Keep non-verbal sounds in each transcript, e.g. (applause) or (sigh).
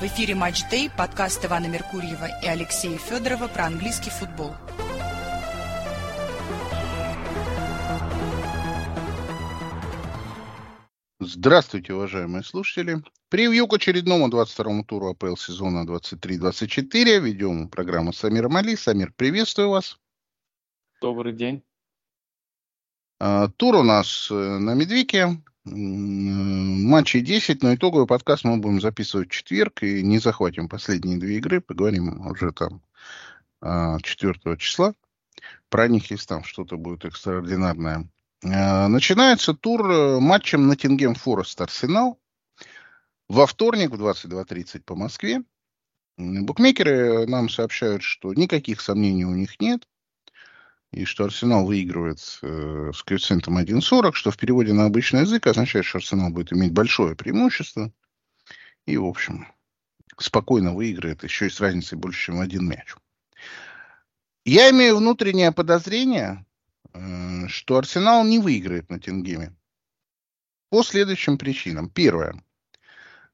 В эфире «Матч Дэй», подкаст Ивана Меркурьева и Алексея Федорова про английский футбол. Здравствуйте, уважаемые слушатели. Превью к очередному 22-му туру АПЛ сезона 23-24 ведем программу Самир Мали. Самир, приветствую вас. Добрый день. А, тур у нас э, на Медвике. Матчей 10, но итоговый подкаст мы будем записывать в четверг и не захватим последние две игры. Поговорим уже там 4 а, числа. Про них, если там что-то будет экстраординарное. А, начинается тур э, матчем Ноттингем Форест Арсенал. Во вторник в 22.30 по Москве. Букмекеры нам сообщают, что никаких сомнений у них нет и что Арсенал выигрывает э, с коэффициентом 1.40, что в переводе на обычный язык означает, что Арсенал будет иметь большое преимущество. И, в общем, спокойно выиграет еще и с разницей больше, чем один мяч. Я имею внутреннее подозрение, э, что Арсенал не выиграет на Тенгеме. По следующим причинам. Первое.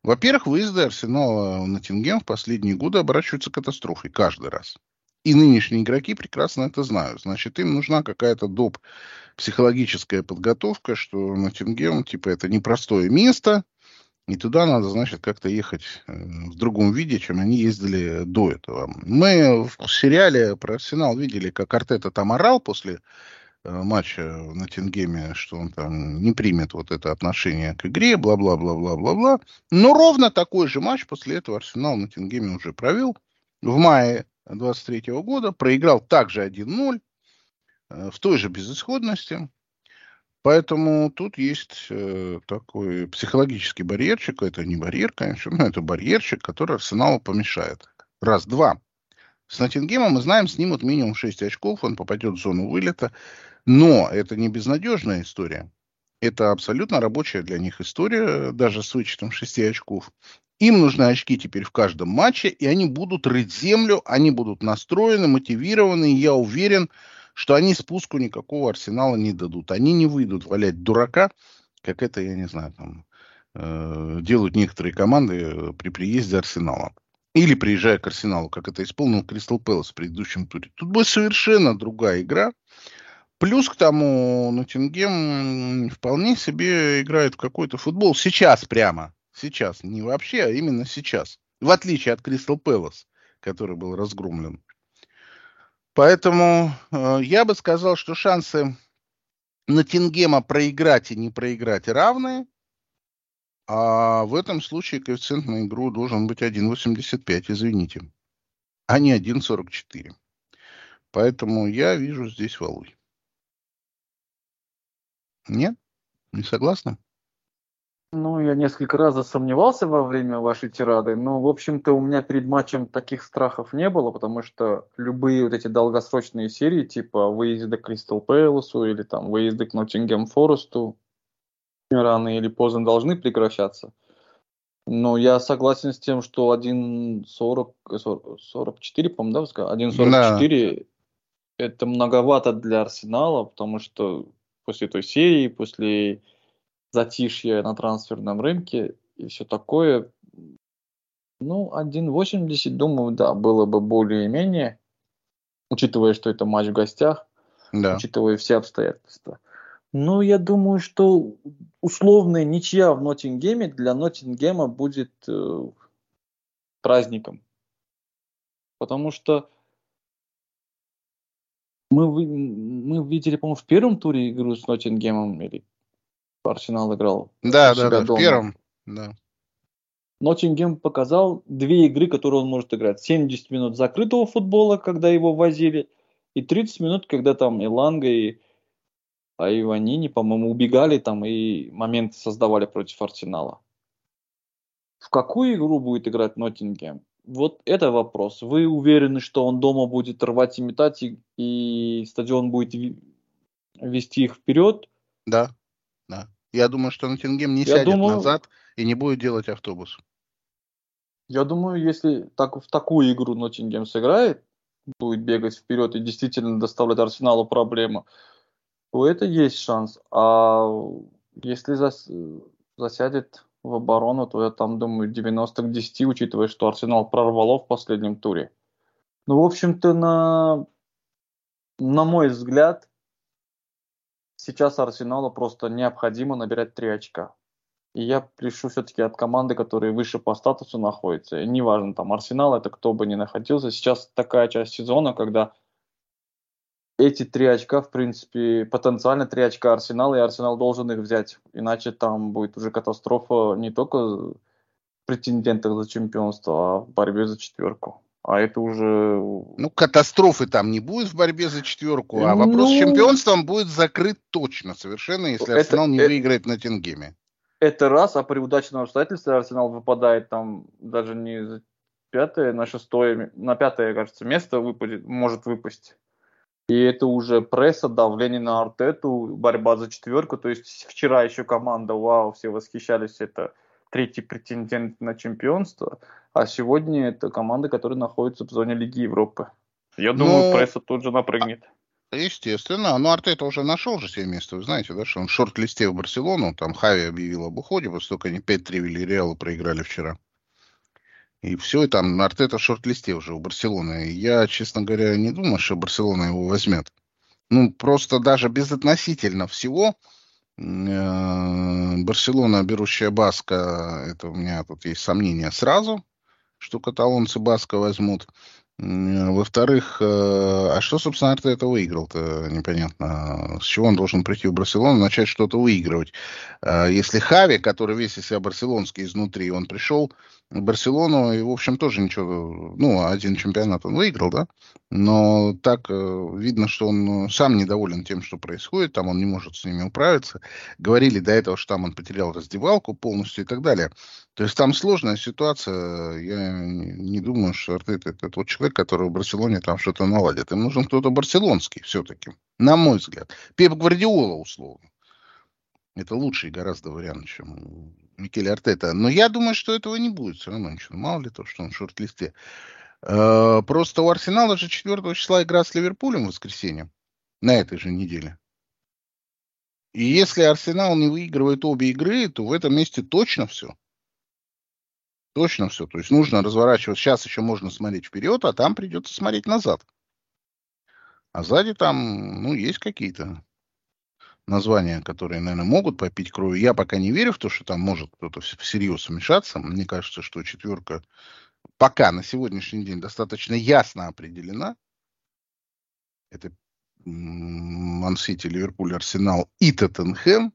Во-первых, выезды Арсенала на Тенгем в последние годы оборачиваются катастрофой каждый раз. И нынешние игроки прекрасно это знают. Значит, им нужна какая-то доп. психологическая подготовка, что Ноттингем, типа, это непростое место, и туда надо, значит, как-то ехать э, в другом виде, чем они ездили до этого. Мы в сериале про Арсенал видели, как Артета там орал после э, матча на Тингеме, что он там не примет вот это отношение к игре, бла-бла-бла-бла-бла-бла. Но ровно такой же матч после этого Арсенал на Тингеме уже провел. В мае 23 года, проиграл также 1-0 э, в той же безысходности. Поэтому тут есть э, такой психологический барьерчик. Это не барьер, конечно, но это барьерчик, который Арсеналу помешает. Раз, два. С Ноттингемом мы знаем, снимут минимум 6 очков, он попадет в зону вылета. Но это не безнадежная история. Это абсолютно рабочая для них история, даже с вычетом 6 очков. Им нужны очки теперь в каждом матче, и они будут рыть землю, они будут настроены, мотивированы, и я уверен, что они спуску никакого арсенала не дадут. Они не выйдут валять дурака, как это, я не знаю, там, э, делают некоторые команды э, при приезде арсенала. Или приезжая к арсеналу, как это исполнил Кристал Пэлас в предыдущем туре. Тут будет совершенно другая игра. Плюс к тому, Ноттингем вполне себе играет в какой-то футбол сейчас прямо. Сейчас. Не вообще, а именно сейчас. В отличие от Кристал Пэлас, который был разгромлен. Поэтому э, я бы сказал, что шансы на Тингема проиграть и не проиграть равные. А в этом случае коэффициент на игру должен быть 1,85, извините, а не 1,44. Поэтому я вижу здесь валуй. Нет? Не согласны? Ну, я несколько раз засомневался во время вашей тирады, но, в общем-то, у меня перед матчем таких страхов не было, потому что любые вот эти долгосрочные серии, типа выезда к Кристал Пэласу или там выезды к Ноттингем Форесту, рано или поздно должны прекращаться. Но я согласен с тем, что 1.40, 44, по-моему, да, 1.44 да. это многовато для Арсенала, потому что после той серии, после затишье на трансферном рынке и все такое. Ну, 1.80, думаю, да, было бы более-менее, учитывая, что это матч в гостях, да. учитывая все обстоятельства. Ну, я думаю, что условная ничья в Ноттингеме для Ноттингема будет э, праздником. Потому что мы, мы видели, по-моему, в первом туре игру с Ноттингемом или Арсенал играл. Да, да, да, дома. в первом. Да. Ноттингем показал две игры, которые он может играть. 70 минут закрытого футбола, когда его возили, и 30 минут, когда там и Ланга, и Айванини, по-моему, убегали там и моменты создавали против Арсенала. В какую игру будет играть Ноттингем? Вот это вопрос. Вы уверены, что он дома будет рвать и метать, и, и стадион будет вести их вперед? Да, да. Я думаю, что Ноттингем не я сядет думаю, назад и не будет делать автобус. Я думаю, если так, в такую игру Ноттингем сыграет, будет бегать вперед и действительно доставлять Арсеналу проблему, то это есть шанс. А если зас, засядет в оборону, то я там думаю 90 к 10, учитывая, что Арсенал прорвало в последнем туре. Ну, в общем-то, на, на мой взгляд, сейчас Арсеналу просто необходимо набирать 3 очка. И я пишу все-таки от команды, которые выше по статусу находятся. И неважно, там Арсенал, это кто бы ни находился. Сейчас такая часть сезона, когда эти три очка, в принципе, потенциально три очка Арсенала, и Арсенал должен их взять. Иначе там будет уже катастрофа не только в претендентах за чемпионство, а в борьбе за четверку. А это уже... Ну, катастрофы там не будет в борьбе за четверку, а вопрос ну... с чемпионством будет закрыт точно совершенно, если это, Арсенал не это, выиграет на Тенгеме. Это раз, а при удачном обстоятельстве Арсенал выпадает там даже не за пятое, на шестое, на пятое, кажется, место выпадет, может выпасть. И это уже пресса, давление на Артету, борьба за четверку. То есть вчера еще команда, вау, все восхищались, это третий претендент на чемпионство. А сегодня это команда, которая находится в зоне Лиги Европы. Я думаю, ну, пресса тут же напрыгнет. Естественно. Но Артета уже нашел же себе место. Вы знаете, да, что он в шорт-листе в Барселону. Там Хави объявил об уходе, как они 5-3 Вильяреалу проиграли вчера. И все, и там Артета в шорт-листе уже у Барселоны. Я, честно говоря, не думаю, что Барселона его возьмет. Ну, просто даже безотносительно всего, Барселона, берущая Баска, это у меня тут есть сомнения сразу, что каталонцы Баска возьмут. Во-вторых, э, а что, собственно, Артета выиграл-то, непонятно. С чего он должен прийти в Барселону, начать что-то выигрывать? Э, если Хави, который весь из себя барселонский изнутри, он пришел Барселону и, в общем, тоже ничего, ну, один чемпионат он выиграл, да, но так э, видно, что он сам недоволен тем, что происходит, там он не может с ними управиться. Говорили до этого, что там он потерял раздевалку полностью и так далее. То есть там сложная ситуация. Я не думаю, что Артет это тот человек, который в Барселоне там что-то наладит. Им нужен кто-то барселонский все-таки, на мой взгляд. Пеп Гвардиола, условно. Это лучший гораздо вариант, чем Микеле Артета. Но я думаю, что этого не будет все равно ничего. Мало ли то, что он в шорт-листе. Э, просто у Арсенала же 4 числа игра с Ливерпулем в воскресенье. На этой же неделе. И если Арсенал не выигрывает обе игры, то в этом месте точно все. Точно все. То есть нужно разворачивать. Сейчас еще можно смотреть вперед, а там придется смотреть назад. А сзади там, ну, есть какие-то названия, которые, наверное, могут попить кровью. Я пока не верю в то, что там может кто-то всерьез вмешаться. Мне кажется, что четверка пока на сегодняшний день достаточно ясно определена. Это Мансити, Ливерпуль, Арсенал и Тоттенхэм.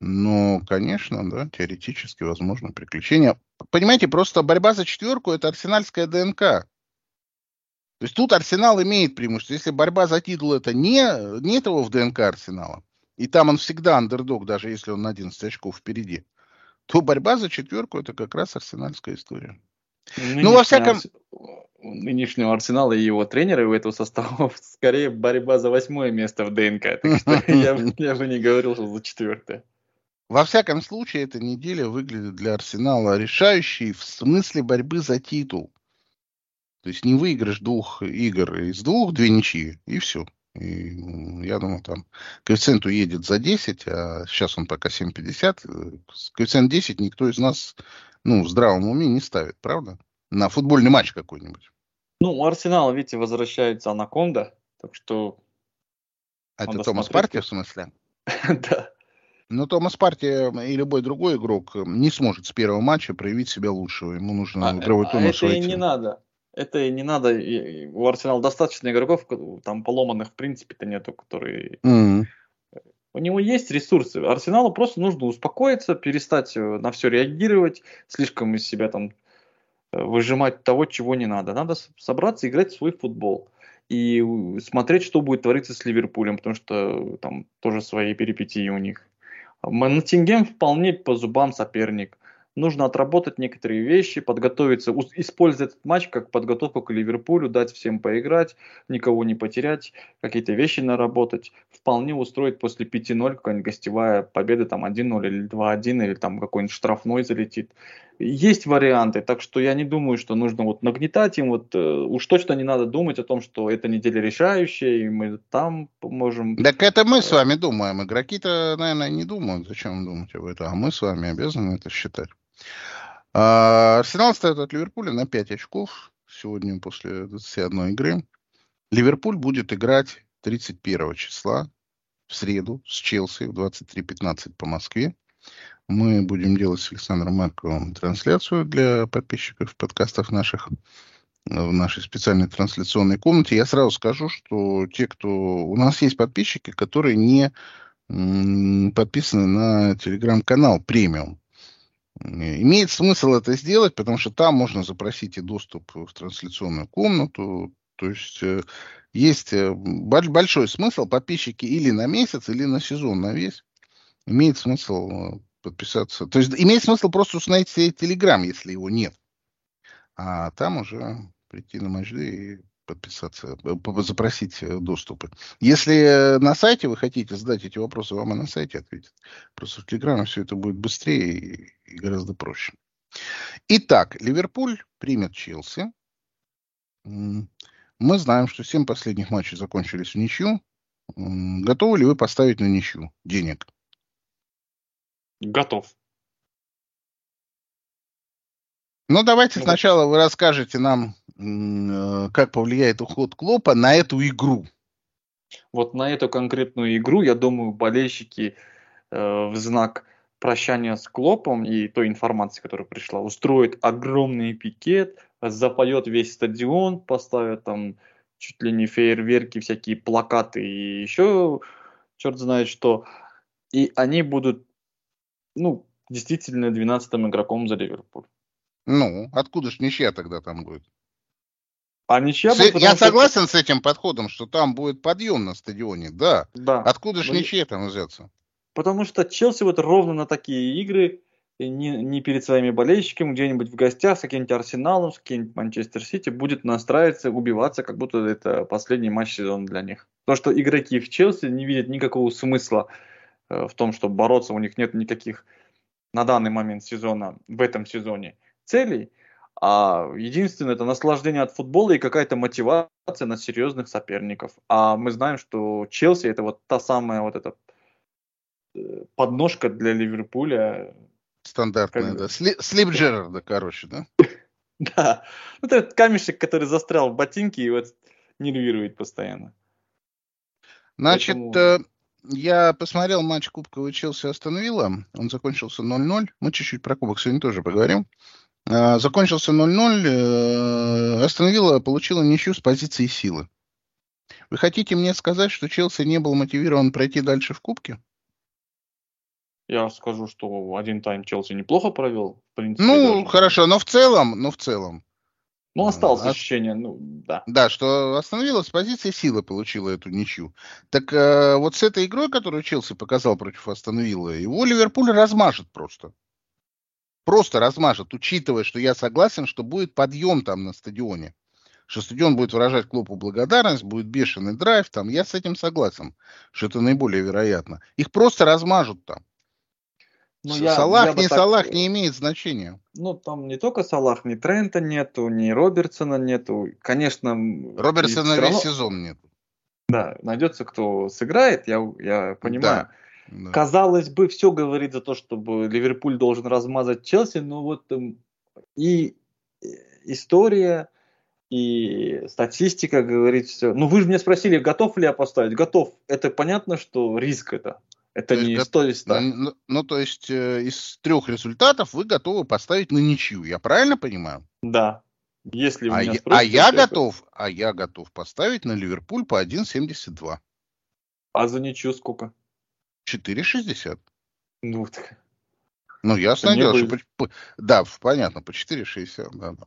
Но, конечно, да, теоретически возможно приключения. Понимаете, просто борьба за четверку – это арсенальская ДНК. То есть тут Арсенал имеет преимущество. Если борьба за титул это не, не этого в ДНК Арсенала, и там он всегда андердог, даже если он на 11 очков впереди, то борьба за четверку это как раз арсенальская история. Нынешний ну, во всяком... Нынешнего Арсенала и его тренера у этого состава (laughs) скорее борьба за восьмое место в ДНК. Так что (laughs) я, я бы не говорил, что за четвертое. Во всяком случае, эта неделя выглядит для Арсенала решающей в смысле борьбы за титул. То есть не выиграешь двух игр из двух, две ничьи, и все. И, я думаю, там коэффициент уедет за 10, а сейчас он пока 7,50. Коэффициент 10 никто из нас ну, в здравом уме не ставит, правда? На футбольный матч какой-нибудь. Ну, у Арсенала, видите, возвращается Анаконда, так что... А это Томас смотреть... Партия, в смысле? (laughs) Да. Но Томас Партия и любой другой игрок не сможет с первого матча проявить себя лучшего. Ему нужно а, игровой тонус а это и не надо. Это не надо. у Арсенала достаточно игроков, там поломанных в принципе-то нету, которые... Mm-hmm. У него есть ресурсы. Арсеналу просто нужно успокоиться, перестать э, на все реагировать, слишком из себя там э, выжимать того, чего не надо. Надо собраться и играть в свой футбол. И смотреть, что будет твориться с Ливерпулем, потому что там тоже свои перипетии у них. Ноттингем вполне по зубам соперник. Нужно отработать некоторые вещи, подготовиться, использовать этот матч как подготовку к Ливерпулю, дать всем поиграть, никого не потерять, какие-то вещи наработать. Вполне устроить после 5-0 какая-нибудь гостевая победа, там 1-0 или 2-1, или там какой-нибудь штрафной залетит. Есть варианты, так что я не думаю, что нужно вот нагнетать им, вот э, уж точно не надо думать о том, что эта неделя решающая, и мы там можем... Так это мы с вами думаем, игроки-то, наверное, не думают, зачем думать об этом, а мы с вами обязаны это считать. А, Арсенал стоит от Ливерпуля на 5 очков сегодня после 21 игры. Ливерпуль будет играть 31 числа в среду с Челси в 23.15 по Москве. Мы будем делать с Александром Марковым трансляцию для подписчиков подкастов наших в нашей специальной трансляционной комнате. Я сразу скажу, что те, кто... У нас есть подписчики, которые не подписаны на телеграм-канал премиум. Имеет смысл это сделать, потому что там можно запросить и доступ в трансляционную комнату. То есть э, есть э, большой смысл подписчики или на месяц, или на сезон, на весь. Имеет смысл э, подписаться. То есть имеет смысл просто установить себе Телеграм, если его нет. А там уже прийти на матчды и подписаться, запросить доступы. Если на сайте вы хотите задать эти вопросы, вам и на сайте ответят. Просто в Телеграме все это будет быстрее и, гораздо проще. Итак, Ливерпуль примет Челси. Мы знаем, что 7 последних матчей закончились в ничью. Готовы ли вы поставить на ничью денег? Готов. Ну, давайте ну, сначала вы расскажете нам, э, как повлияет уход Клопа на эту игру. Вот на эту конкретную игру, я думаю, болельщики э, в знак прощания с Клопом и той информации, которая пришла, устроят огромный пикет, запоет весь стадион, поставят там чуть ли не фейерверки, всякие плакаты и еще черт знает что. И они будут, ну, действительно 12-м игроком за Ливерпуль. Ну, откуда ж ничья тогда там будет? А ничья с, будет, Я согласен с этим подходом, что там будет подъем на стадионе, да. да. Откуда ж Но... ничья там взяться? Потому что Челси вот ровно на такие игры, не, не перед своими болельщиками, где-нибудь в гостях с каким-нибудь Арсеналом, с каким-нибудь Манчестер Сити, будет настраиваться, убиваться, как будто это последний матч сезона для них. Потому что игроки в Челси не видят никакого смысла э, в том, чтобы бороться, у них нет никаких на данный момент сезона, в этом сезоне целей, а единственное это наслаждение от футбола и какая-то мотивация на серьезных соперников. А мы знаем, что Челси это вот та самая вот эта э, подножка для Ливерпуля. Стандартная, как... да. Сли... Слип Джерарда, короче, да? (laughs) Да. Вот этот камешек, который застрял в ботинке и вот нервирует постоянно. Значит, Поэтому... я посмотрел матч Кубка Челси остановила. Он закончился 0-0. Мы чуть-чуть про Кубок сегодня тоже поговорим. Закончился 0-0. Э, Астон получила ничью с позиции силы. Вы хотите мне сказать, что Челси не был мотивирован пройти дальше в Кубке? Я скажу, что один тайм Челси неплохо провел. В принципе, ну, даже. хорошо, но в целом, но в целом. Ну, осталось а, ощущение, ну, да. Да, что остановилась позиция силы, получила эту ничью. Так э, вот с этой игрой, которую Челси показал против Астон его Ливерпуль размажет просто просто размажет, учитывая, что я согласен, что будет подъем там на стадионе. Что стадион будет выражать клубу благодарность, будет бешеный драйв, там, я с этим согласен, что это наиболее вероятно. Их просто размажут там. Ну, я, Салах, я не так... Салах не имеет значения. Ну, там не только Салах, ни Трента нету, ни Робертсона нету. Конечно, Робертсона весь равно... сезон нету. Да, найдется кто сыграет, я, я понимаю. Да. Да. Казалось бы, все говорит за то, чтобы Ливерпуль должен размазать Челси, но вот эм, и история, и статистика говорит все. Ну, вы же меня спросили, готов ли я поставить? Готов. Это понятно, что риск это. Это то не есть, 100 100. Ну, ну, ну, то есть э, из трех результатов вы готовы поставить на ничью, я правильно понимаю? Да. Если а, я, а я готов, а я готов поставить на Ливерпуль по 1.72. А за ничью сколько? 4,60. Ну, ну ясно дело, что... По, да, понятно, по 4,60, да, да.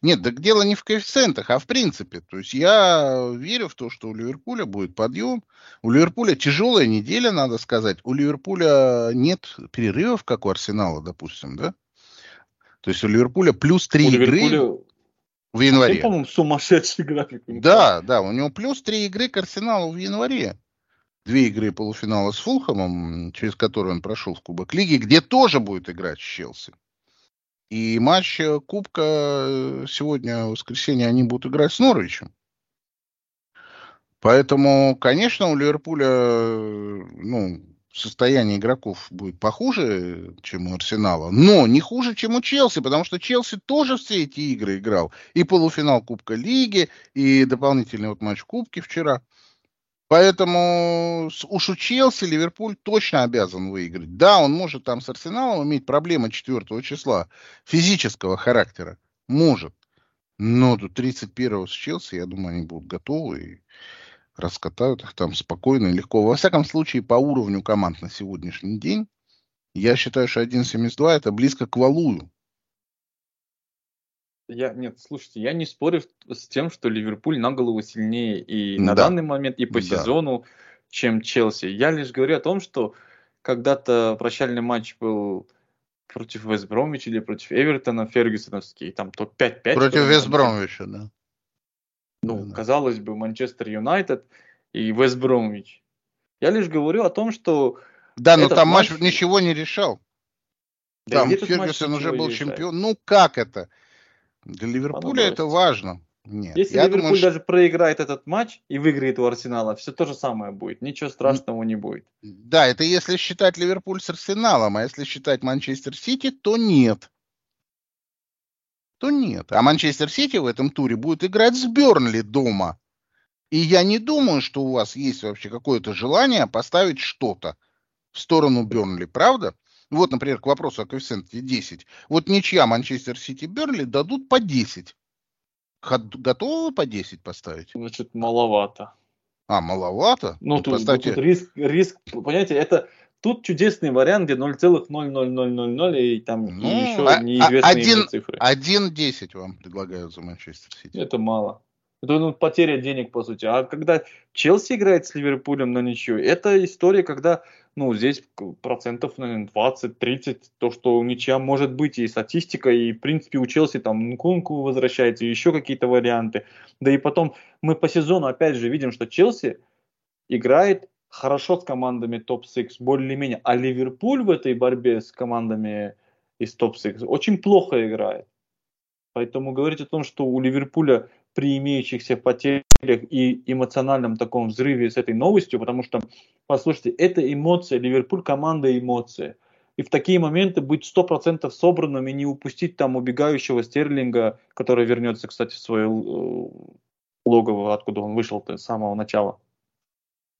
Нет, так дело не в коэффициентах, а в принципе. То есть я верю в то, что у Ливерпуля будет подъем. У Ливерпуля тяжелая неделя, надо сказать. У Ливерпуля нет перерывов, как у Арсенала, допустим, да? То есть у Ливерпуля плюс три игры в январе. Совсем, по-моему, сумасшедший график. Да, да, у него плюс три игры к Арсеналу в январе. Две игры полуфинала с Фулхэмом, через которые он прошел в Кубок Лиги, где тоже будет играть Челси. И матч э, Кубка э, сегодня, в воскресенье, они будут играть с Норвичем. Поэтому, конечно, у Ливерпуля э, ну, состояние игроков будет похуже, чем у Арсенала, но не хуже, чем у Челси, потому что Челси тоже все эти игры играл. И полуфинал Кубка Лиги, и дополнительный вот матч Кубки вчера. Поэтому уж у Челси Ливерпуль точно обязан выиграть. Да, он может там с Арсеналом иметь проблемы 4 числа физического характера. Может. Но до 31 с Челси, я думаю, они будут готовы. И раскатают их там спокойно и легко. Во всяком случае, по уровню команд на сегодняшний день, я считаю, что 1.72 это близко к валую. Я, нет, слушайте, я не спорю с тем, что Ливерпуль на голову сильнее и да. на данный момент, и по да. сезону, чем Челси. Я лишь говорю о том, что когда-то прощальный матч был против Вестбромвича или против Эвертона, Фергюсоновский, там топ 5-5. Против Вестбромвича, да. Ну, да. казалось бы, Манчестер Юнайтед и Вест Бромвич. Я лишь говорю о том, что... Да, но там матч ничего не решал. Да там Фергюсон уже был чемпион. Ну, как это? Для Ливерпуля это важно. Нет, Если Ливерпуль думаю, даже проиграет этот матч и выиграет у Арсенала, все то же самое будет. Ничего страшного не будет. Да, это если считать Ливерпуль с Арсеналом, а если считать Манчестер Сити, то нет то нет. А Манчестер Сити в этом туре будет играть с Бернли дома. И я не думаю, что у вас есть вообще какое-то желание поставить что-то в сторону Бернли, правда? Вот, например, к вопросу о коэффициенте 10. Вот ничья Манчестер Сити Бернли дадут по 10. Готовы по 10 поставить? Значит, маловато. А, маловато? Ну, тут, поставьте... тут риск, риск, понимаете, это Тут чудесный вариант, где 0,00000 и там ну, и еще а, неизвестные а, цифры. 1,10 вам предлагают за Манчестер Сити. Это мало. Это ну, потеря денег, по сути. А когда Челси играет с Ливерпулем на ничью, это история, когда ну, здесь процентов, наверное, 20-30, то, что ничья может быть, и статистика, и, в принципе, у Челси там Нкунку возвращается, и еще какие-то варианты. Да и потом мы по сезону, опять же, видим, что Челси играет хорошо с командами топ-6, более-менее. А Ливерпуль в этой борьбе с командами из топ-6 очень плохо играет. Поэтому говорить о том, что у Ливерпуля при имеющихся потерях и эмоциональном таком взрыве с этой новостью, потому что, послушайте, это эмоция, Ливерпуль команда эмоции. И в такие моменты быть 100% собранным и не упустить там убегающего Стерлинга, который вернется, кстати, в свое э, логово, откуда он вышел с самого начала.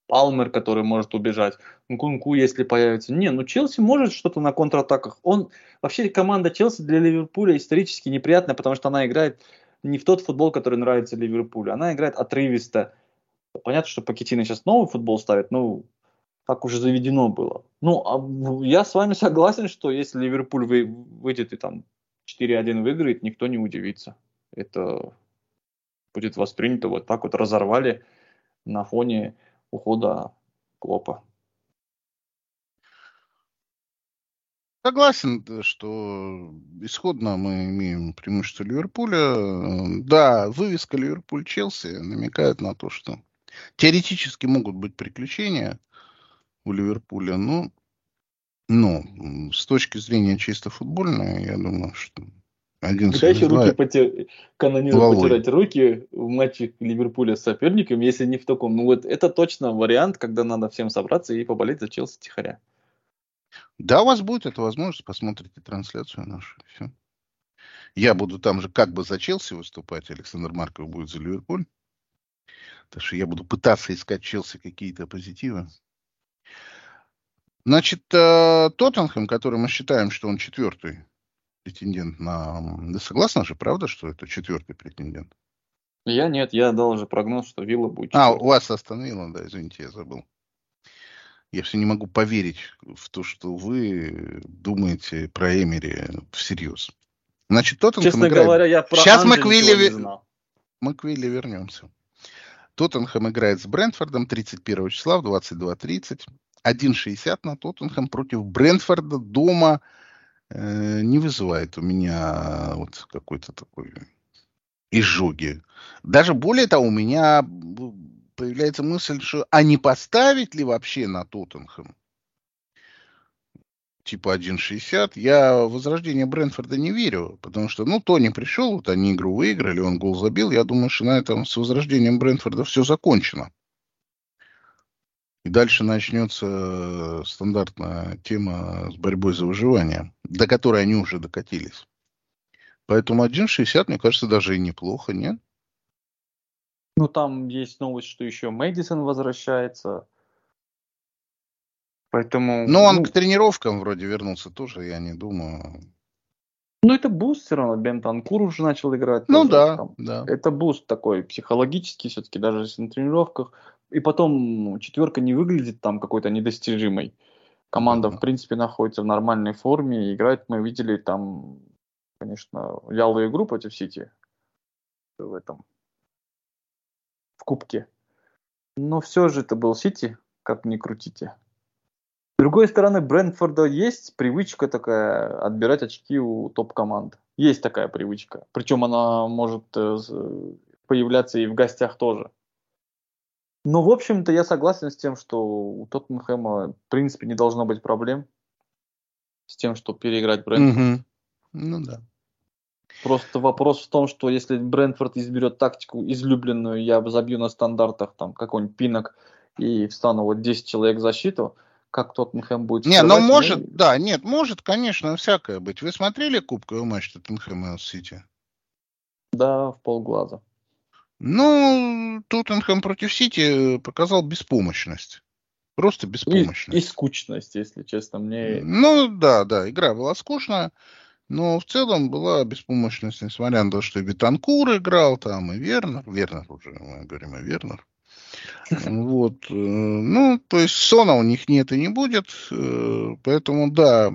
Палмер, который может убежать, Нкунку, если появится. Не, ну Челси может что-то на контратаках. Он вообще команда Челси для Ливерпуля исторически неприятная, потому что она играет не в тот футбол, который нравится Ливерпулю. Она играет отрывисто. Понятно, что Пакетина сейчас новый футбол ставит, но так уже заведено было. Ну, а я с вами (laughs) согласен, что если Ливерпуль выйдет и там 4-1 выиграет, никто не удивится. Это будет воспринято вот так вот разорвали на фоне ухода Клопа. Согласен, что исходно мы имеем преимущество Ливерпуля. Да, вывеска Ливерпуль-Челси намекает на то, что теоретически могут быть приключения у Ливерпуля, но, но с точки зрения чисто футбольной, я думаю, что один еще руки потер... канониру потирать руки в матче Ливерпуля с соперником, если не в таком. Ну вот это точно вариант, когда надо всем собраться и поболеть за Челси тихоря. Да, у вас будет эта возможность, посмотрите трансляцию нашу. Все. Я буду там же как бы за Челси выступать, Александр Марков будет за Ливерпуль. Так что я буду пытаться искать Челси какие-то позитивы. Значит, э, Тоттенхэм, который мы считаем, что он четвертый претендент на... Вы согласны же, правда, что это четвертый претендент? Я нет, я дал уже прогноз, что Вилла будет четвертый. А, у вас остановило, да, извините, я забыл. Я все не могу поверить в то, что вы думаете про Эмери всерьез. Значит, Тоттенхэм Честно играет... говоря, я про Сейчас мы к Вилле... Мы к Вилле вернемся. Тоттенхэм играет с Брентфордом 31 числа в 22.30. 1.60 на Тоттенхэм против Брентфорда дома э, не вызывает у меня вот какой-то такой изжоги. Даже более того, у меня появляется мысль, что а не поставить ли вообще на Тоттенхэм? Типа 1.60. Я в возрождение Брэнфорда не верю, потому что, ну, Тони пришел, вот они игру выиграли, он гол забил. Я думаю, что на этом с возрождением Брэнфорда все закончено. И дальше начнется стандартная тема с борьбой за выживание, до которой они уже докатились. Поэтому 1.60, мне кажется, даже и неплохо, нет? Ну, там есть новость, что еще Мэдисон возвращается. Поэтому... Ну, он ну, к тренировкам вроде вернулся тоже, я не думаю. Ну, это буст все равно. Бентанкур уже начал играть. Ну, тоже, да, там. да. Это буст такой психологический все-таки, даже если на тренировках. И потом четверка не выглядит там какой-то недостижимой. Команда, да. в принципе, находится в нормальной форме. И играет мы видели там, конечно, вялую игру против Сити в этом в кубке. Но все же это был Сити, как ни крутите. С другой стороны, Брэнфорда есть привычка такая отбирать очки у топ-команд. Есть такая привычка. Причем она может э, появляться и в гостях тоже. Но, в общем-то, я согласен с тем, что у Тоттенхэма, в принципе, не должно быть проблем с тем, чтобы переиграть Брэнфорд. Угу. Ну да. Просто вопрос в том, что если Брентфорд изберет тактику излюбленную, я забью на стандартах там какой-нибудь пинок и встану вот 10 человек в защиту, как Тоттенхэм будет Не, ну может, ну... да, нет, может, конечно, всякое быть. Вы смотрели кубковый матч Тоттенхэма с Сити? Да, в полглаза. Ну, Тоттенхэм против Сити показал беспомощность. Просто беспомощность. И, и скучность, если честно. Мне... Ну, да, да, игра была скучная. Но в целом была беспомощность, несмотря на то, что и Бетанкур играл там, и Вернер. Вернер уже, мы говорим о Вернер. (laughs) Вот. Э, ну, то есть Сона у них нет и не будет. Э, поэтому, да,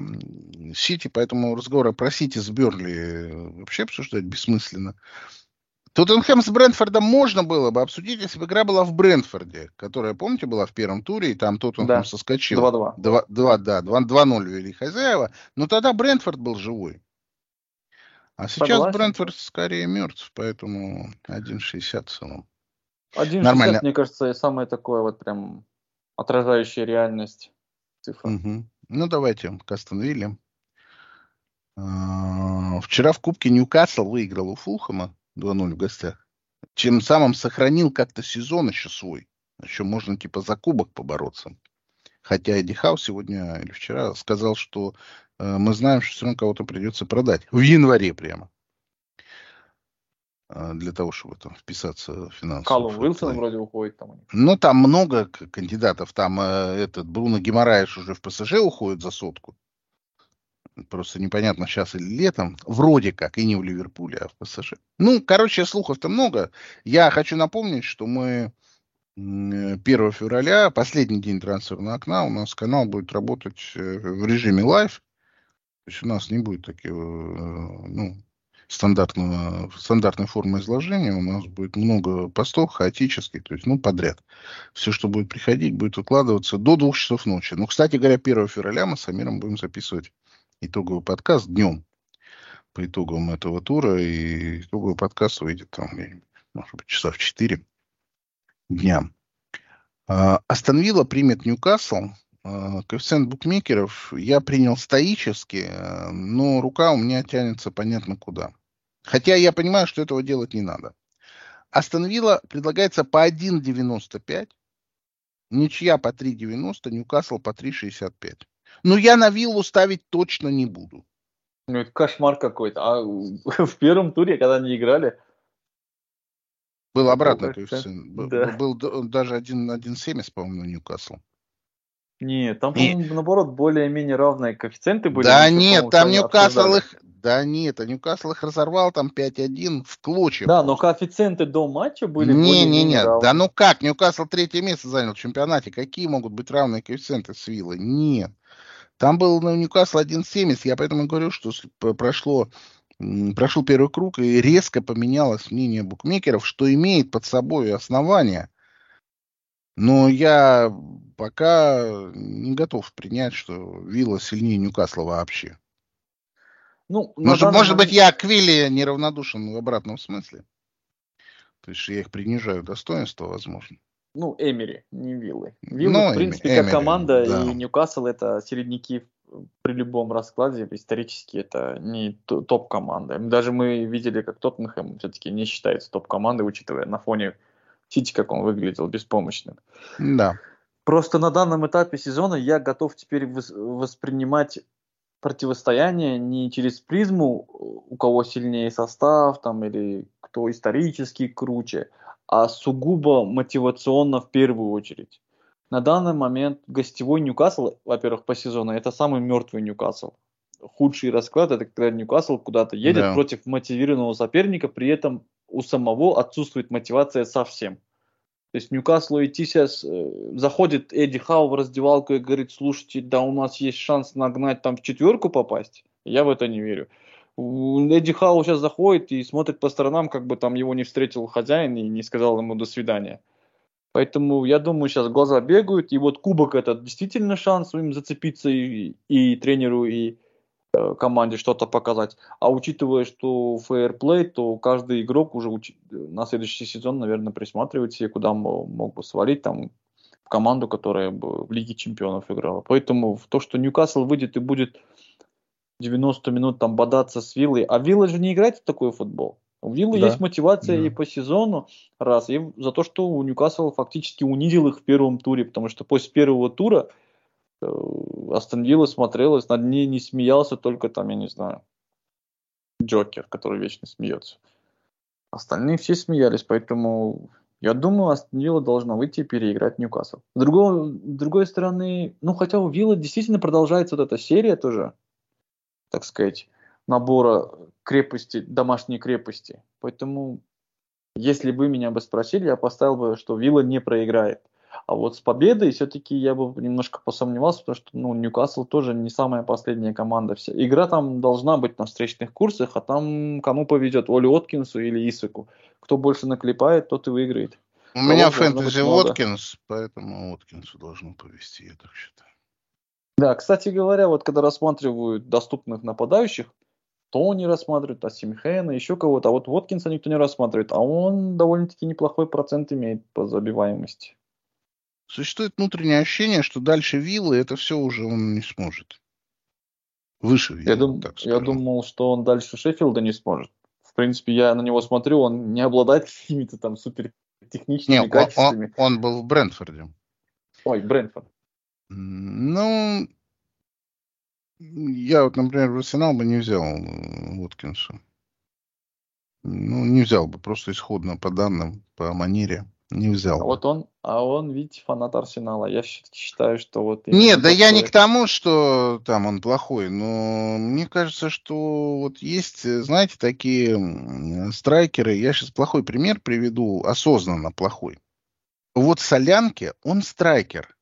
Сити, поэтому разговора про Сити с Берли вообще обсуждать бессмысленно. Тоттенхэм с Брентфордом можно было бы обсудить, если бы игра была в Брентфорде, которая, помните, была в первом туре, и там Тоттенхэм да. соскочил. 2-2. 2, да, 2-0 вели хозяева. Но тогда Брентфорд был живой. А сейчас Согласен. Брентфорд скорее мертв, поэтому 1.60 в целом. 1.60, мне кажется, самое такое вот прям отражающее реальность цифра. Угу. Ну, давайте к Астон Вилле. А, вчера в Кубке Ньюкасл выиграл у Фулхэма 2-0 в гостях. Чем самым сохранил как-то сезон еще свой. Еще можно типа за кубок побороться. Хотя Эдди Хаус сегодня или вчера сказал, что мы знаем, что все равно кого-то придется продать. В январе прямо. Э, для того, чтобы там вписаться в финансовый. Калум Уилсон вроде уходит там. Ну, там много кандидатов. Там э, этот Бруно Гимараеш уже в ПСЖ уходит за сотку. Просто непонятно, сейчас или летом. Вроде как, и не в Ливерпуле, а в ПСЖ. Ну, короче, слухов-то много. Я хочу напомнить, что мы 1 февраля, последний день трансферного окна, у нас канал будет работать в режиме live. То есть у нас не будет таких, э, ну, стандартного, стандартной формы изложения. У нас будет много постов хаотических, то есть, ну, подряд. Все, что будет приходить, будет выкладываться до двух часов ночи. Ну, кстати говоря, 1 февраля мы с Амиром будем записывать итоговый подкаст днем по итогам этого тура. И итоговый подкаст выйдет там, может быть, часа в 4 дня. А, Астон примет Ньюкасл коэффициент букмекеров я принял стоически, э, но рука у меня тянется понятно куда. Хотя я понимаю, что этого делать не надо. Остановила предлагается по 1,95, ничья по 3,90, Ньюкасл по 3,65. Но я на виллу ставить точно не буду. Ну, это кошмар какой-то. А (laughs) в первом туре, когда они играли... Был обратный коэффициент. Да. Был, был даже 1,70, по-моему, Ньюкасл. Нет, там, по-моему, и... наоборот, более-менее равные коэффициенты были. Да нет, там Ньюкасл их... Да нет, а Ньюкасл их разорвал там 5-1 в клочья. Да, но коэффициенты до матча были Не, не, не, да ну как, Ньюкасл третье место занял в чемпионате. Какие могут быть равные коэффициенты с Виллой? Нет. Там был на Ньюкасл 1.70, я поэтому говорю, что прошло прошел первый круг и резко поменялось мнение букмекеров, что имеет под собой основания. Но я пока не готов принять, что Вилла сильнее Ньюкасла вообще. Ну, может, может быть, я к Вилли неравнодушен в обратном смысле. То есть я их принижаю достоинство, возможно. Ну, Эмери, не Виллы. Виллы, ну, в принципе, Эмери, как команда, да. и Ньюкасл это середняки при любом раскладе исторически это не топ-команда. Даже мы видели, как Тоттенхэм все-таки не считается топ-командой, учитывая на фоне Сити, как он выглядел беспомощным. Да. Просто на данном этапе сезона я готов теперь воспринимать противостояние не через призму, у кого сильнее состав там или кто исторически круче, а сугубо мотивационно в первую очередь. На данный момент гостевой Ньюкасл, во-первых, по сезону, это самый мертвый Ньюкасл. Худший расклад это когда Ньюкасл куда-то едет да. против мотивированного соперника, при этом у самого отсутствует мотивация совсем. То есть Ньюкаслу идти сейчас, э, заходит Эдди Хау в раздевалку и говорит, слушайте, да у нас есть шанс нагнать там в четверку попасть. Я в это не верю. Эдди Хау сейчас заходит и смотрит по сторонам, как бы там его не встретил хозяин и не сказал ему до свидания. Поэтому я думаю, сейчас глаза бегают, и вот кубок это действительно шанс им зацепиться и, и тренеру, и команде что-то показать. А учитывая, что фейерплей, то каждый игрок уже уч... на следующий сезон, наверное, присматривает себе, куда мог, мог бы свалить там в команду, которая бы в Лиге Чемпионов играла. Поэтому в то, что Ньюкасл выйдет и будет 90 минут там бодаться с Виллой, а Вилла же не играет в такой футбол. У Виллы да. есть мотивация да. и по сезону, раз, и за то, что у Ньюкасл фактически унизил их в первом туре, потому что после первого тура э, Астон Вилла смотрелась, над ней не смеялся только там, я не знаю, Джокер, который вечно смеется. Остальные все смеялись, поэтому я думаю, Астон Вилла должна выйти и переиграть Ньюкасл. С другой, другой стороны, ну хотя у Вилла действительно продолжается вот эта серия тоже, так сказать, набора крепости, домашней крепости. Поэтому, если бы меня бы спросили, я поставил бы, что Вилла не проиграет. А вот с победой все-таки я бы немножко посомневался, потому что ну, Ньюкасл тоже не самая последняя команда. Вся. Игра там должна быть на встречных курсах, а там кому повезет, Оли Откинсу или Исаку. Кто больше наклепает, тот и выиграет. У Кого меня фэнтези Откинс, поэтому Откинсу должно повезти, я так считаю. Да, кстати говоря, вот когда рассматривают доступных нападающих, Тони рассматривают, а Симхена, еще кого-то. А вот Воткинса никто не рассматривает, а он довольно-таки неплохой процент имеет по забиваемости. Существует внутреннее ощущение, что дальше Виллы это все уже он не сможет. Выше Виллы, я, дум, так я думал, что он дальше Шеффилда не сможет. В принципе, я на него смотрю, он не обладает какими-то там супер техническими не, качествами. Он, он был в Брентфорде. Ой, Брентфорд. Ну, я вот, например, в Арсенал бы не взял Уоткинса. Ну, не взял бы, просто исходно по данным, по манере. Не взял. А вот он, а он, видите, фанат Арсенала. Я считаю, что вот... Нет, да я не к тому, что там он плохой, но мне кажется, что вот есть, знаете, такие страйкеры. Я сейчас плохой пример приведу, осознанно плохой. Вот Солянке, он страйкер.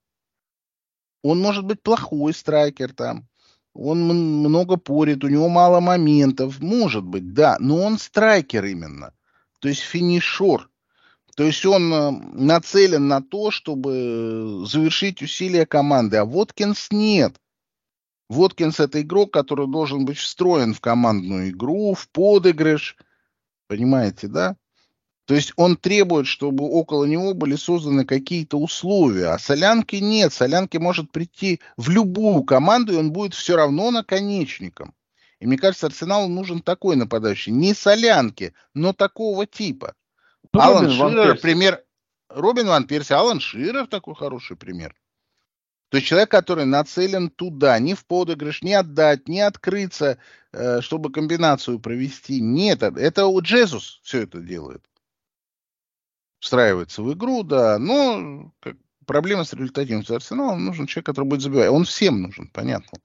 Он может быть плохой страйкер там, он много порит, у него мало моментов, может быть, да, но он страйкер именно, то есть финишер. То есть он э, нацелен на то, чтобы завершить усилия команды, а Воткинс нет. Воткинс это игрок, который должен быть встроен в командную игру, в подыгрыш. Понимаете, да? То есть он требует, чтобы около него были созданы какие-то условия. А Солянки нет. Солянки может прийти в любую команду, и он будет все равно наконечником. И мне кажется, Арсеналу нужен такой нападающий. Не Солянки, но такого типа. Ну, Алан Ширер, пример. Робин Ван Перси, Алан Ширер такой хороший пример. То есть человек, который нацелен туда, не в подыгрыш, не отдать, не открыться, э, чтобы комбинацию провести. Нет, это у Джезус все это делает встраивается в игру, да, но как, проблема с результативностью Арсенала, нужен человек, который будет забивать. Он всем нужен, понятно.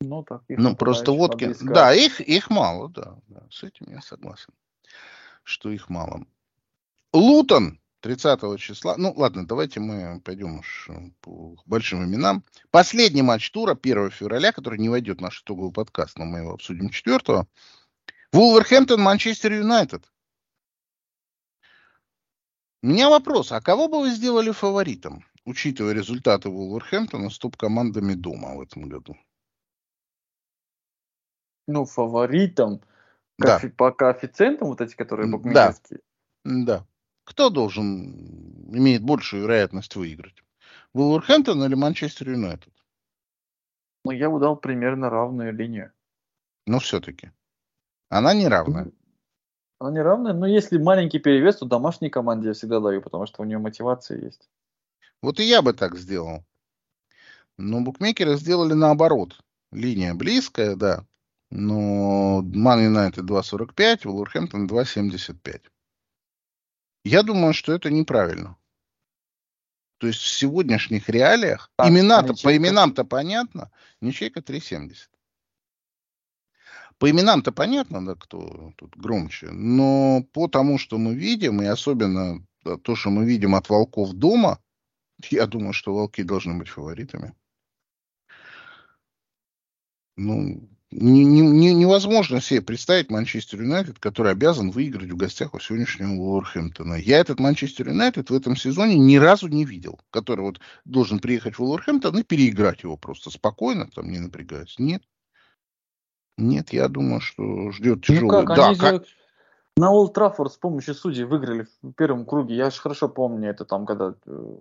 Ну, так, ну просто Воткин, да, их, их мало, да, да, с этим я согласен, что их мало. Лутон 30 числа, ну ладно, давайте мы пойдем уж по большим именам. Последний матч тура 1 февраля, который не войдет в наш итоговый подкаст, но мы его обсудим 4 Вулверхэмптон, Манчестер Юнайтед. У меня вопрос, а кого бы вы сделали фаворитом, учитывая результаты Вулверхэмптона с топ-командами дома в этом году? Ну, фаворитом. Да. По коэффициентам вот эти, которые букмекерские. Да. Кто должен, имеет большую вероятность выиграть? Вулверхэмптон или Манчестер Юнайтед? Ну, я бы дал примерно равную линию. Но все-таки. Она не равная. Она не равная, но если маленький перевес, то домашней команде я всегда даю, потому что у нее мотивация есть. Вот и я бы так сделал. Но букмекеры сделали наоборот. Линия близкая, да. Но Ман Юнайтед 2.45, Вулверхэмптон 2.75. Я думаю, что это неправильно. То есть в сегодняшних реалиях, Так, имена-то, по именам-то понятно, ничейка 3.70. По именам-то понятно, да, кто тут громче, но по тому, что мы видим, и особенно то, что мы видим от волков дома, я думаю, что волки должны быть фаворитами. Ну, не- не- не- невозможно себе представить Манчестер Юнайтед, который обязан выиграть в гостях у сегодняшнего Уолверхэмптона. Я этот Манчестер Юнайтед в этом сезоне ни разу не видел, который вот должен приехать в Уолверхэмптон и переиграть его просто спокойно, там не напрягаясь. Нет. Нет, я думаю, что ждет Ну тяжелый. как, да, они ка- же на Олд Траффорд с помощью судей выиграли в первом круге. Я же хорошо помню это там, когда э,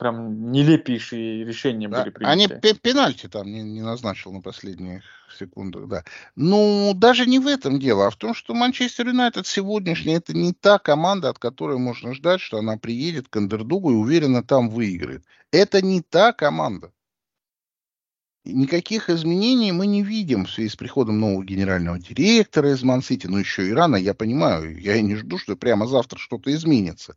прям нелепейшие решения Да, были Они приняты. пе- пенальти там не, не назначил на последних секундах, да. Ну, даже не в этом дело, а в том, что Манчестер Юнайтед сегодняшний это не та команда, от которой можно ждать, что она приедет к андердогу и уверенно там выиграет. Это не та команда. Никаких изменений мы не видим в связи с приходом нового генерального директора из Ман-Сити. Но еще и рано, я понимаю. Я и не жду, что прямо завтра что-то изменится.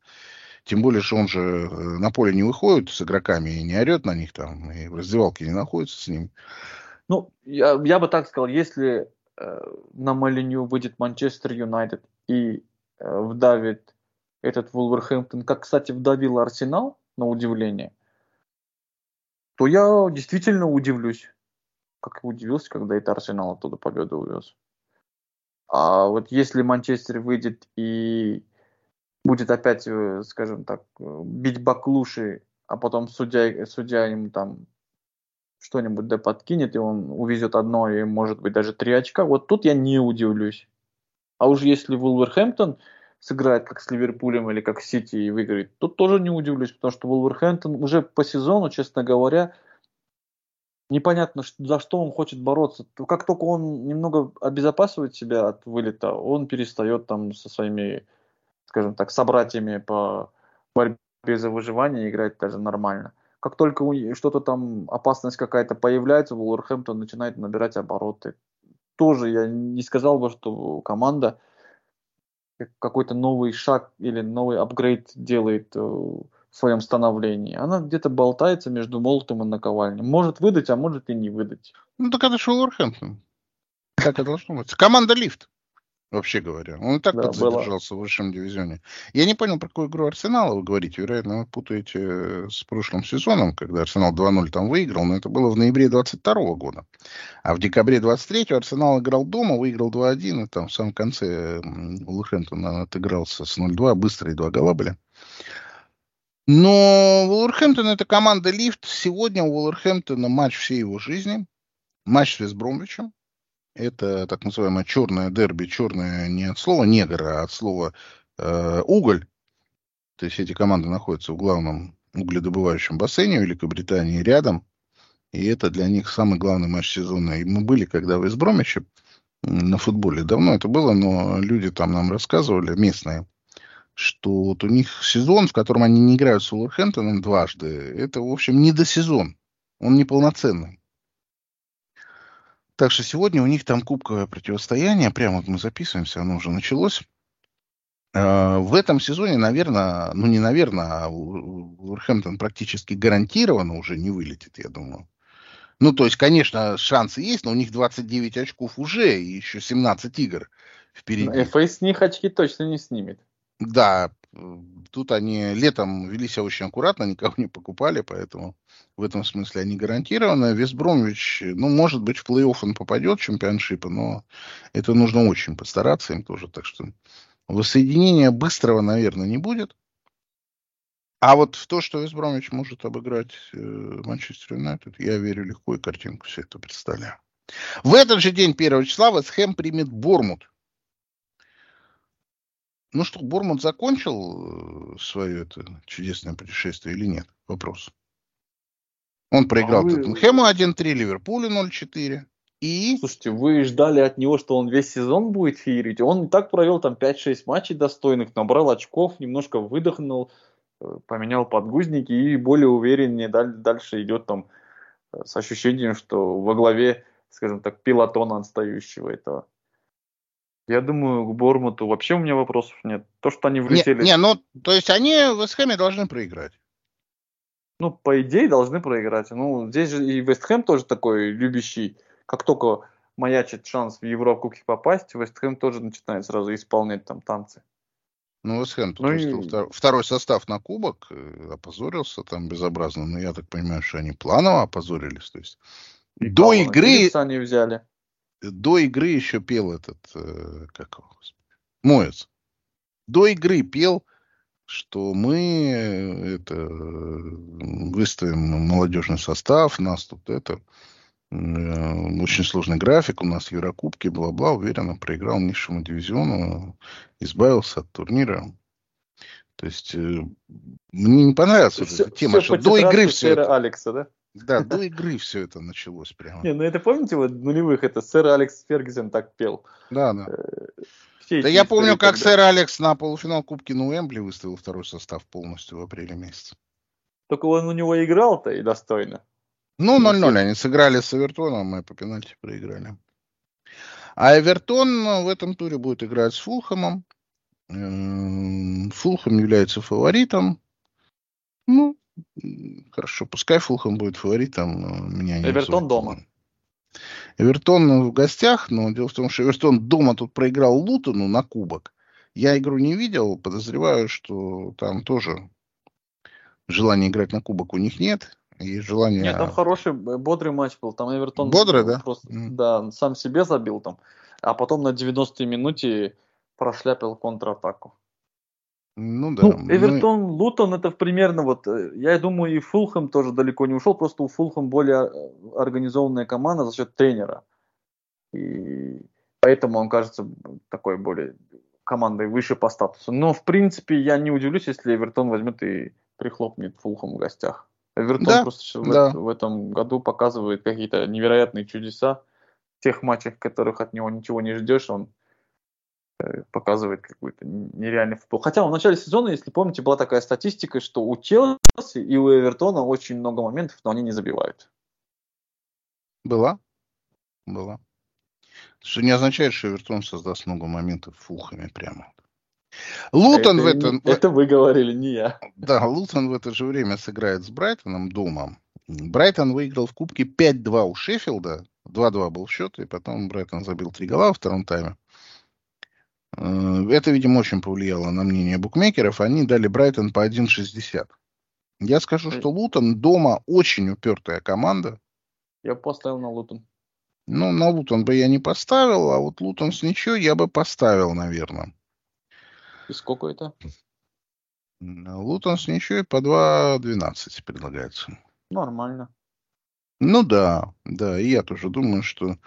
Тем более, что он же э, на поле не выходит с игроками и не орет на них там, и в раздевалке не находится с ним. Ну, я, я бы так сказал, если э, на Молинью выйдет Манчестер Юнайтед и э, вдавит этот Вулверхэмптон, как, кстати, вдавил Арсенал, на удивление, то я действительно удивлюсь. Как удивился, когда это Арсенал оттуда победу увез. А вот если Манчестер выйдет и будет опять, э, скажем так, э, бить баклуши, а потом судья, судья ему там что-нибудь да подкинет, и он увезет одно, и может быть даже три очка, вот тут я не удивлюсь. А уж если Вулверхэмптон сыграет как с Ливерпулем или как Сити и выиграет, тут тоже не удивлюсь, потому что Вулверхэмптон уже по сезону, честно говоря, непонятно, за что он хочет бороться. Как только он немного обезопасивает себя от вылета, он перестает там со своими, скажем так, собратьями по борьбе за выживание играть даже нормально. Как только что-то там, опасность какая-то появляется, Вулверхэмптон начинает набирать обороты. Тоже я не сказал бы, что команда какой-то новый шаг или новый апгрейд делает э, в своем становлении. Она где-то болтается между молотом и наковальней. Может выдать, а может и не выдать. Ну, так это же Уолверхэмптон. Так и должно быть. Команда лифт, вообще говоря. Он и так Да, подзадержался в высшем дивизионе. Я не понял, про какую игру Арсенала вы говорите. Вероятно, вы путаете с прошлым сезоном, когда Арсенал 2-0 там выиграл, но это было в ноябре 22 года. А в декабре 23 Арсенал играл дома, выиграл 2-1, и там в самом конце Вулверхэмптон отыгрался с 0-2, быстрые два гола были. Но Вулверхэмптон это команда лифт. Сегодня у Вулверхэмптона матч всей его жизни. Матч с Вестбромвичем. Это так называемое черное дерби. Черное не от слова негр, а от слова э, уголь. То есть эти команды находятся в главном угледобывающем бассейне Великобритании рядом. И это для них самый главный матч сезона. И мы были, когда в Вестбромиче м, на футболе. Давно это было, но люди там нам рассказывали, местные, что вот у них сезон, в котором они не играют с Уолверхэмптоном дважды, это, в общем, не до сезон. Он неполноценный. Так что сегодня у них там кубковое противостояние. Прямо вот мы записываемся, оно уже началось. Э, В этом сезоне, наверное, ну не наверное, а Уолверхэмптон практически гарантированно уже не вылетит, я думаю. Ну, то есть, конечно, шансы есть, но у них 29 очков уже и еще 17 игр впереди. ФА с них очки точно не снимет. Да, тут они летом вели себя очень аккуратно, никого не покупали, поэтому в этом смысле они гарантированы. Весбромвич, ну, может быть, в плей-офф он попадет чемпионшипа, но это нужно очень постараться им тоже, так что воссоединения быстрого, наверное, не будет. А вот в то, что Весбромвич может обыграть э, Манчестер Юнайтед, я верю легко и картинку все это представляю. В этот же день, 1 числа, Вестхэм примет Бормут. Ну что, Бормут закончил э, свое это чудесное путешествие или нет? Вопрос. Он проиграл а вы... Тоттенхэму 1-3, Ливерпулю 0-4. И... Слушайте, вы ждали от него, что он весь сезон будет феерить. Он и так провел там 5-6 матчей достойных, набрал очков, немножко выдохнул, э, поменял подгузники и более увереннее дальше идет там э, с ощущением, что во главе, скажем так, пилотона отстающего этого. Я думаю, к Бормуту вообще у меня вопросов нет. То, что они влетели... Не, не ну, то есть они в Вестхэме должны проиграть. Ну, по идее, должны проиграть. Ну, здесь же и Вестхэм тоже такой любящий. Как только маячит шанс в Еврокубки попасть, Вестхэм тоже начинает сразу исполнять там танцы. Ну, Вестхэм тут ну, и... второй состав на кубок, э, опозорился там безобразно. Но я так понимаю, что они планово опозорились. То есть и до игры... они взяли до игры еще пел этот, э, как его, Моец. До игры пел, что мы э, это выставим молодежный состав, нас тут это э, очень сложный график, у нас Еврокубки, бла-бла, уверенно проиграл низшему дивизиону, избавился от турнира. То есть мне не понравилась эта тема, что до игры все это... Алекса, да? Да, (laughs) до игры все это началось прямо. Не, ну это помните, вот нулевых это сэр Алекс Фергюсон так пел. Да, да. Э, да я помню, как сэр Алекс на полуфинал Кубки Нуэмбли выставил второй состав полностью в апреле месяце. Только он у него играл-то и достойно. Ну, 0-0 они сыграли с Эвертоном, мы по пенальти проиграли. А Эвертон в этом туре будет играть с Фулхэмом. Фулхэм является фаворитом. Ну, Хорошо, пускай Фулхэм будет фаворитом. Меня не Эвертон дома. Эвертон в гостях, но дело в том, что Эвертон дома тут проиграл Лутону на кубок. Я игру не видел, подозреваю, что там тоже желания играть на кубок у них нет. И желание... Нет, там хороший, бодрый матч был. Там Эвертон бодрый, да? Просто, mm. Да, сам себе забил там. А потом на 90-й минуте прошляпил контратаку. Ну да. Ну, Эвертон, мы... Лутон это примерно вот, э, я думаю, и Фулхэм тоже далеко не ушел, просто у Фулхэм более э, организованная команда за счет тренера. И поэтому он кажется такой более командой выше по статусу. Но, в принципе, я не удивлюсь, если Эвертон возьмет и прихлопнет Фулхэм в гостях. Эвертон да, просто да. В, в этом году показывает какие-то невероятные чудеса. В тех матчах, в которых от него ничего не ждешь, он показывает какой-то нереальный футбол. Хотя в начале сезона, если помните, была такая статистика, что у Челси и у Эвертона очень много моментов, но они не забивают. Была? Была. Что не означает, что Эвертон создаст много моментов фухами прямо. Лутон это, в это... (laughs) Это вы говорили, не я. Да, Лутон в это же время сыграет с Брайтоном дома. Брайтон выиграл в Кубке 5-2 у Шеффилда. 2-2 был счет, и потом Брайтон забил три гола во втором тайме. Э, это, видимо, очень повлияло на мнение букмекеров. Они дали Брайтон по 1,60. Я скажу, что Лутон дома очень упертая команда. Я поставил на Лутон. Ну, на Лутон бы я не поставил, а вот Лутон с ничего я бы поставил, наверное. И сколько это? Лутон с ничего по 2,12 предлагается. Нормально. Ну да, да, и я тоже думаю, что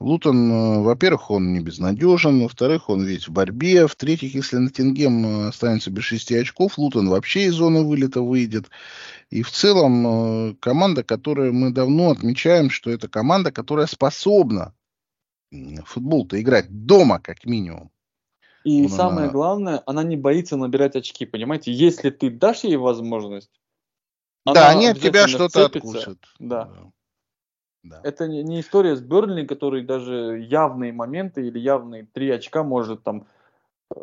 Лутон, э, во-первых, он не безнадежен, во-вторых, он ведь в борьбе, в-третьих, если Ноттингем э, останется без шести очков, Лутон вообще из зоны вылета выйдет. И в целом э, команда, которую мы давно отмечаем, что это команда, которая способна футбол-то играть дома, как минимум. И он самое она... главное, она не боится набирать очки, понимаете? Если ты дашь ей возможность, да, они от тебя что-то откусят. Да. да. Да. Это не, не история с Бернли, который даже явные моменты или явные три очка может там э,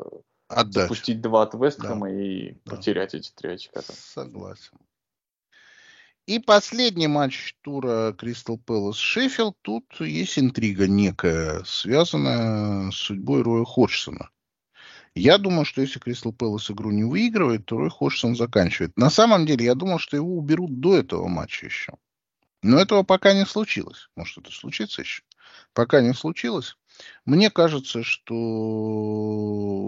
Отдать. запустить два от Вестхэма да. и да. потерять эти три очка. Там. Согласен. И последний матч тура Кристал Пэлас Шеффилд. Тут есть интрига некая, связанная с судьбой Роя Ходжсона. Я думаю, что если Кристал Пэлас игру не выигрывает, то Рой Ходжсон заканчивает. На самом деле, я думал, что его уберут до этого матча еще. Но этого пока не случилось. Может, это случится еще. Пока не случилось. Мне кажется, что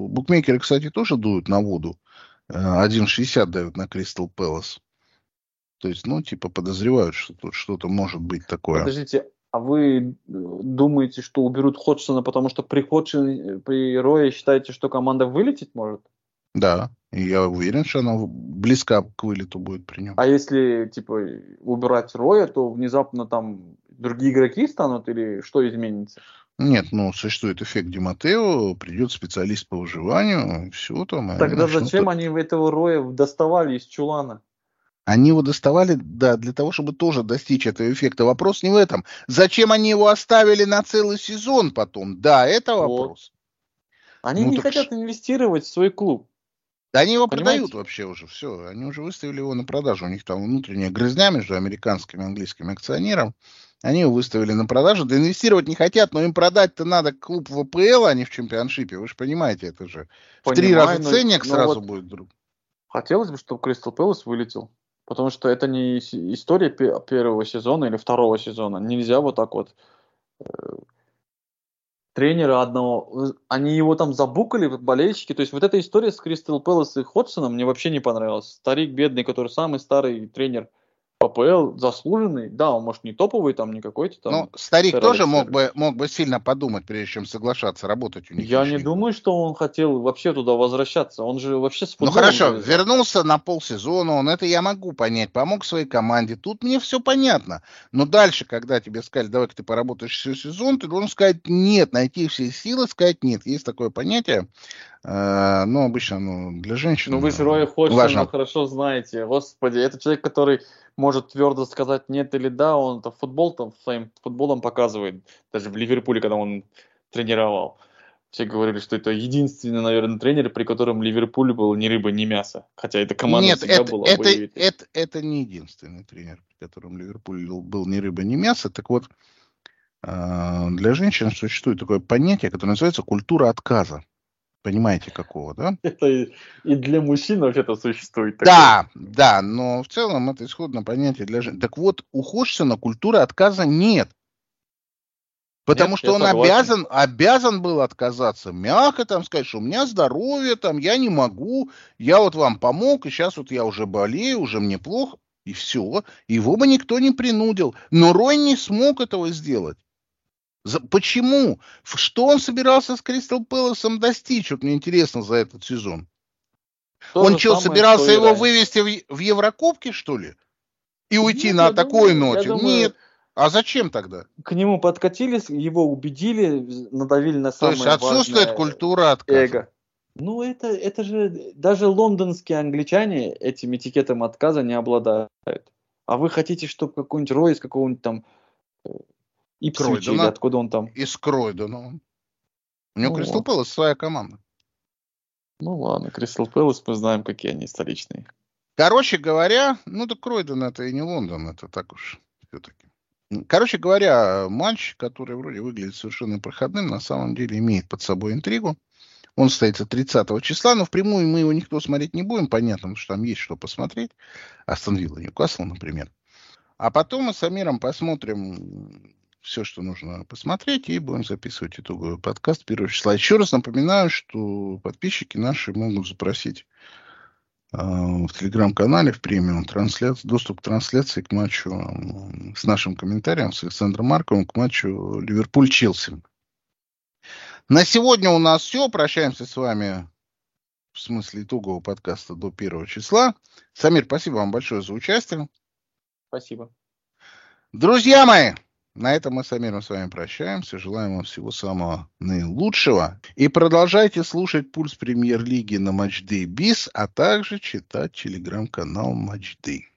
букмекеры, кстати, тоже дуют на воду. 1,60 э, дают на Кристал Пэлас. То есть, ну, типа, подозревают, что тут что-то может быть такое. Подождите, А вы э, думаете, что уберут Ходжсона, потому что при Ходжсоне, при Рое считаете, что команда вылететь может? Да, и я уверен, что она близка к вылету будет при нем. А если, типа, убирать Роя, то внезапно там другие игроки станут или что изменится? Нет, ну, существует эффект Диматео, придет специалист по выживанию, все там. Тогда зачем они этого Роя доставали из чулана? Они его доставали, да, для того, чтобы тоже достичь этого эффекта. Вопрос не в этом. Зачем они его оставили на целый сезон потом? Да, это вопрос. Вот. Они ну, не хотят ш... инвестировать в свой клуб. Да они его Понимаете? продают вообще уже, все. Они уже выставили его на продажу. У них там внутренняя грызня между американским и английским акционером. Они его выставили на продажу. Да инвестировать не хотят, но им продать-то надо клуб в АПЛ, а не в чемпионшипе. Вы же понимаете, это же Понимаю, в три раза ценник но, сразу вот будет. Друг. Хотелось бы, чтобы Кристал Пэлас вылетел. Потому что это не история первого сезона или второго сезона. Нельзя вот так вот э, тренера одного, они его там забукали, болельщики. То есть вот эта история с Кристал Пэлас и Ходсоном мне вообще не понравилась. Старик бедный, который самый старый тренер ППЛ заслуженный, да, он может не топовый там, не какой-то там. Ну, старик тоже мог бы, мог бы сильно подумать, прежде чем соглашаться работать у них. Я не думаю, что он хотел вообще туда возвращаться. Он же вообще с Ну хорошо, же... вернулся на полсезона, он это я могу понять, помог своей команде. Тут мне все понятно. Но дальше, когда тебе сказали, давай-ка ты поработаешь всю сезон, ты должен сказать нет, найти все силы, сказать нет. Есть такое понятие. Э, ну, обычно ну, для женщин. Ну, вы же Роя Ходжсона хорошо знаете. Господи, это человек, который может твердо сказать нет или да, он это футбол там своим футболом показывает. Даже в Ливерпуле, когда он тренировал. Все говорили, что это единственный, наверное, тренер, при котором Ливерпуль был ни рыба, ни мясо. Хотя эта команда Нет, всегда это, была это, это, это, это не единственный тренер, при котором Ливерпуль был ни рыба, ни мясо. Так вот, э, для женщин существует такое понятие, которое называется культура отказа. Понимаете, какого, да? (laughs) Это и для мужчин вообще-то существует. Такое. Да, да, но в целом это исходное понятие для женщин. Так вот, у Ходжсона культуры отказа нет. Потому нет, что он согласен. обязан, обязан был отказаться. Мягко там сказать, что у меня здоровье, там, я не могу, я вот вам помог, и сейчас вот я уже болею, уже мне плохо, и все. Его бы никто не принудил. Но Рой не смог этого сделать. За, почему? Что он собирался с Кристал Пэласом достичь? Вот мне интересно за этот сезон. То он что, собирался что его раньше. вывести в, в Еврокубке, что ли? И уйти Нет, на такой думаю, ноте? Думаю, Нет. А зачем тогда? К нему подкатились, его убедили, надавили на самое То есть отсутствует культура отказа. Эго. Ну, это, это же даже лондонские англичане этим этикетом отказа не обладают. А вы хотите, чтобы какой-нибудь Рой из какого-нибудь там Ипсвича или откуда он там? Из Кройдена. У него ну, Кристал. Пэлас своя команда. Ну ладно, Кристал Пэлас мы знаем, какие они столичные. Короче говоря, ну так Кройден это и не Лондон, это так уж все-таки. Короче говоря, матч, который вроде выглядит совершенно проходным, на самом деле имеет под собой интригу. Он состоится 30 числа, но впрямую мы его никто смотреть не будем, понятно, потому что там есть что посмотреть. Астон Вилла, Ньюкасл, например. А потом мы с Амиром посмотрим все, что нужно посмотреть, и будем записывать итоговый подкаст 1 числа. Еще раз напоминаю, что подписчики наши могут запросить э, в телеграм-канале в премиум трансляцию, доступ к трансляции к матчу э, с нашим комментарием, с Александром Марковым, к матчу Ливерпуль-Челси. На сегодня у нас все. Прощаемся с вами в смысле итогового подкаста до 1 числа. Самир, спасибо вам большое за участие. Спасибо. Друзья мои, на этом мы с Амиром с вами прощаемся. Желаем вам всего самого наилучшего. И продолжайте слушать «Пульс премьер-лиги» на Матчдей Бис, а также читать телеграм-канал Матчдей.